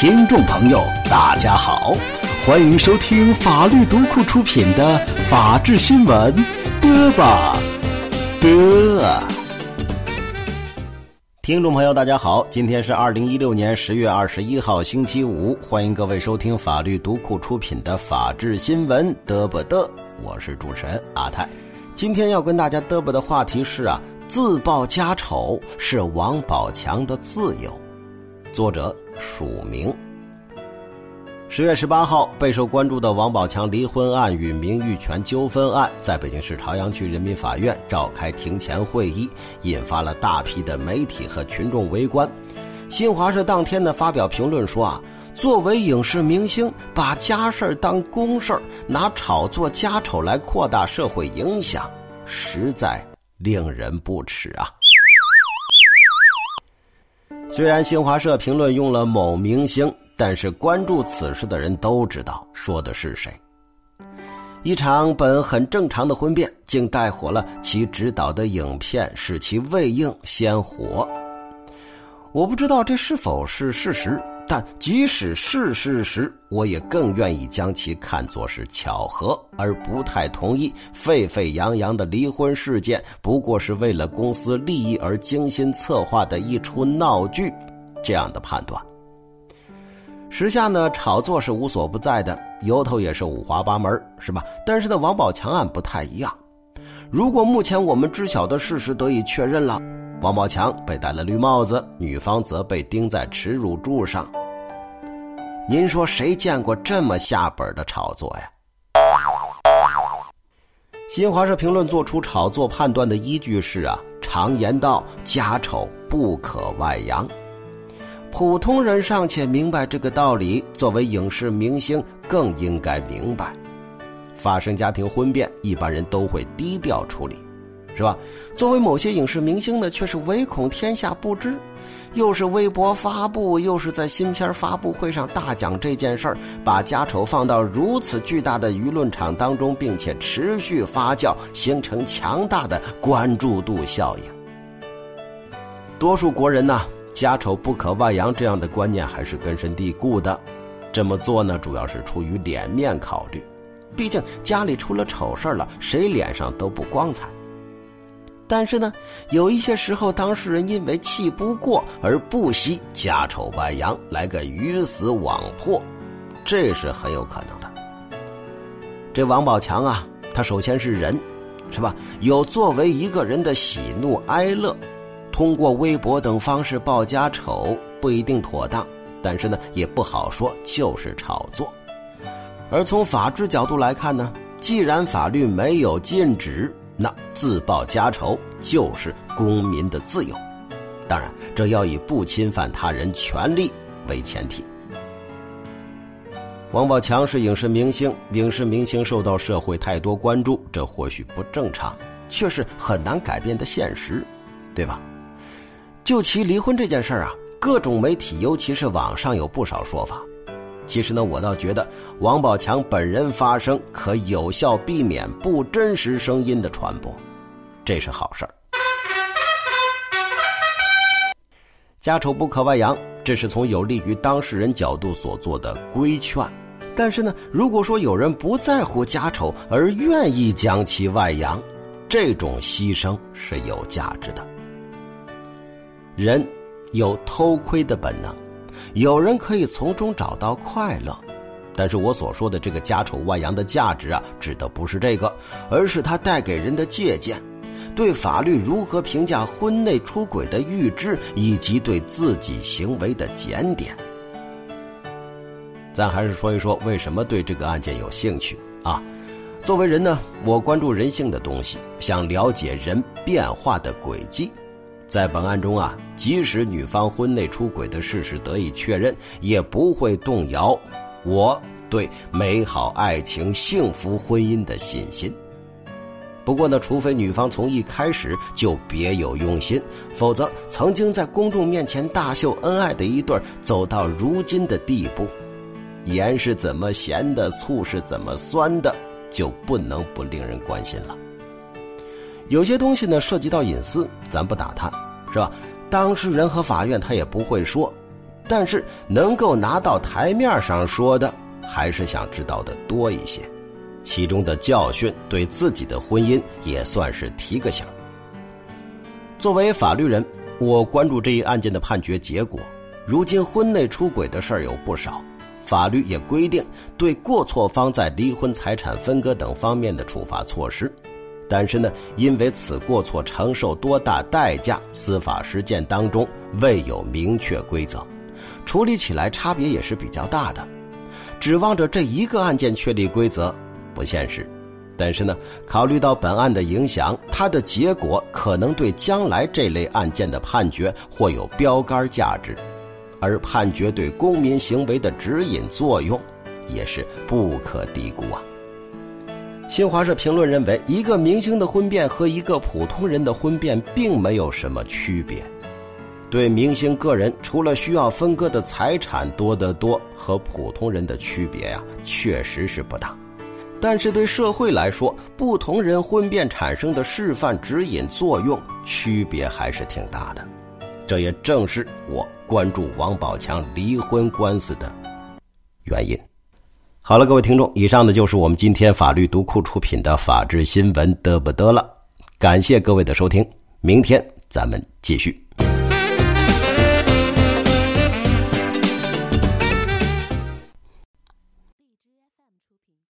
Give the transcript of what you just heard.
听众朋友，大家好，欢迎收听法律读库出品的《法治新闻》，嘚吧嘚。听众朋友，大家好，今天是二零一六年十月二十一号，星期五，欢迎各位收听法律读库出品的《法治新闻》，嘚吧嘚。我是主持人阿泰，今天要跟大家嘚吧的话题是啊，自曝家丑是王宝强的自由。作者署名。十月十八号，备受关注的王宝强离婚案与名誉权纠纷案在北京市朝阳区人民法院召开庭前会议，引发了大批的媒体和群众围观。新华社当天呢发表评论说啊，作为影视明星，把家事儿当公事儿拿炒作家丑来扩大社会影响，实在令人不齿啊。虽然新华社评论用了某明星，但是关注此事的人都知道说的是谁。一场本很正常的婚变，竟带火了其执导的影片，使其未映先火。我不知道这是否是事实。但即使是事实，我也更愿意将其看作是巧合，而不太同意沸沸扬扬的离婚事件不过是为了公司利益而精心策划的一出闹剧这样的判断。时下呢，炒作是无所不在的，由头也是五花八门，是吧？但是呢，王宝强案不太一样。如果目前我们知晓的事实得以确认了。王宝强被戴了绿帽子，女方则被钉在耻辱柱上。您说谁见过这么下本的炒作呀？新华社评论做出炒作判断的依据是啊，常言道家丑不可外扬，普通人尚且明白这个道理，作为影视明星更应该明白。发生家庭婚变，一般人都会低调处理。是吧？作为某些影视明星呢，却是唯恐天下不知，又是微博发布，又是在新片发布会上大讲这件事儿，把家丑放到如此巨大的舆论场当中，并且持续发酵，形成强大的关注度效应。多数国人呢，家丑不可外扬这样的观念还是根深蒂固的，这么做呢，主要是出于脸面考虑，毕竟家里出了丑事了，谁脸上都不光彩。但是呢，有一些时候，当事人因为气不过而不惜家丑外扬，来个鱼死网破，这是很有可能的。这王宝强啊，他首先是人，是吧？有作为一个人的喜怒哀乐，通过微博等方式报家丑不一定妥当，但是呢，也不好说就是炒作。而从法治角度来看呢，既然法律没有禁止。那自报家仇就是公民的自由，当然，这要以不侵犯他人权利为前提。王宝强是影视明星，影视明星受到社会太多关注，这或许不正常，却是很难改变的现实，对吧？就其离婚这件事儿啊，各种媒体，尤其是网上有不少说法。其实呢，我倒觉得王宝强本人发声可有效避免不真实声音的传播，这是好事儿。家丑不可外扬，这是从有利于当事人角度所做的规劝。但是呢，如果说有人不在乎家丑而愿意将其外扬，这种牺牲是有价值的。人有偷窥的本能。有人可以从中找到快乐，但是我所说的这个家丑外扬的价值啊，指的不是这个，而是它带给人的借鉴，对法律如何评价婚内出轨的预知，以及对自己行为的检点。咱还是说一说为什么对这个案件有兴趣啊？作为人呢，我关注人性的东西，想了解人变化的轨迹。在本案中啊，即使女方婚内出轨的事实得以确认，也不会动摇我对美好爱情、幸福婚姻的信心。不过呢，除非女方从一开始就别有用心，否则曾经在公众面前大秀恩爱的一对走到如今的地步，盐是怎么咸的，醋是怎么酸的，就不能不令人关心了。有些东西呢涉及到隐私，咱不打探，是吧？当事人和法院他也不会说，但是能够拿到台面上说的，还是想知道的多一些。其中的教训对自己的婚姻也算是提个醒。作为法律人，我关注这一案件的判决结果。如今婚内出轨的事儿有不少，法律也规定对过错方在离婚、财产分割等方面的处罚措施。但是呢，因为此过错承受多大代价，司法实践当中未有明确规则，处理起来差别也是比较大的。指望着这一个案件确立规则。不现实，但是呢，考虑到本案的影响，它的结果可能对将来这类案件的判决或有标杆价值，而判决对公民行为的指引作用也是不可低估啊。新华社评论认为，一个明星的婚变和一个普通人的婚变并没有什么区别，对明星个人除了需要分割的财产多得多，和普通人的区别呀，确实是不大。但是对社会来说，不同人婚变产生的示范指引作用区别还是挺大的，这也正是我关注王宝强离婚官司的原因。好了，各位听众，以上呢就是我们今天法律读库出品的法治新闻得不得了，感谢各位的收听，明天咱们继续。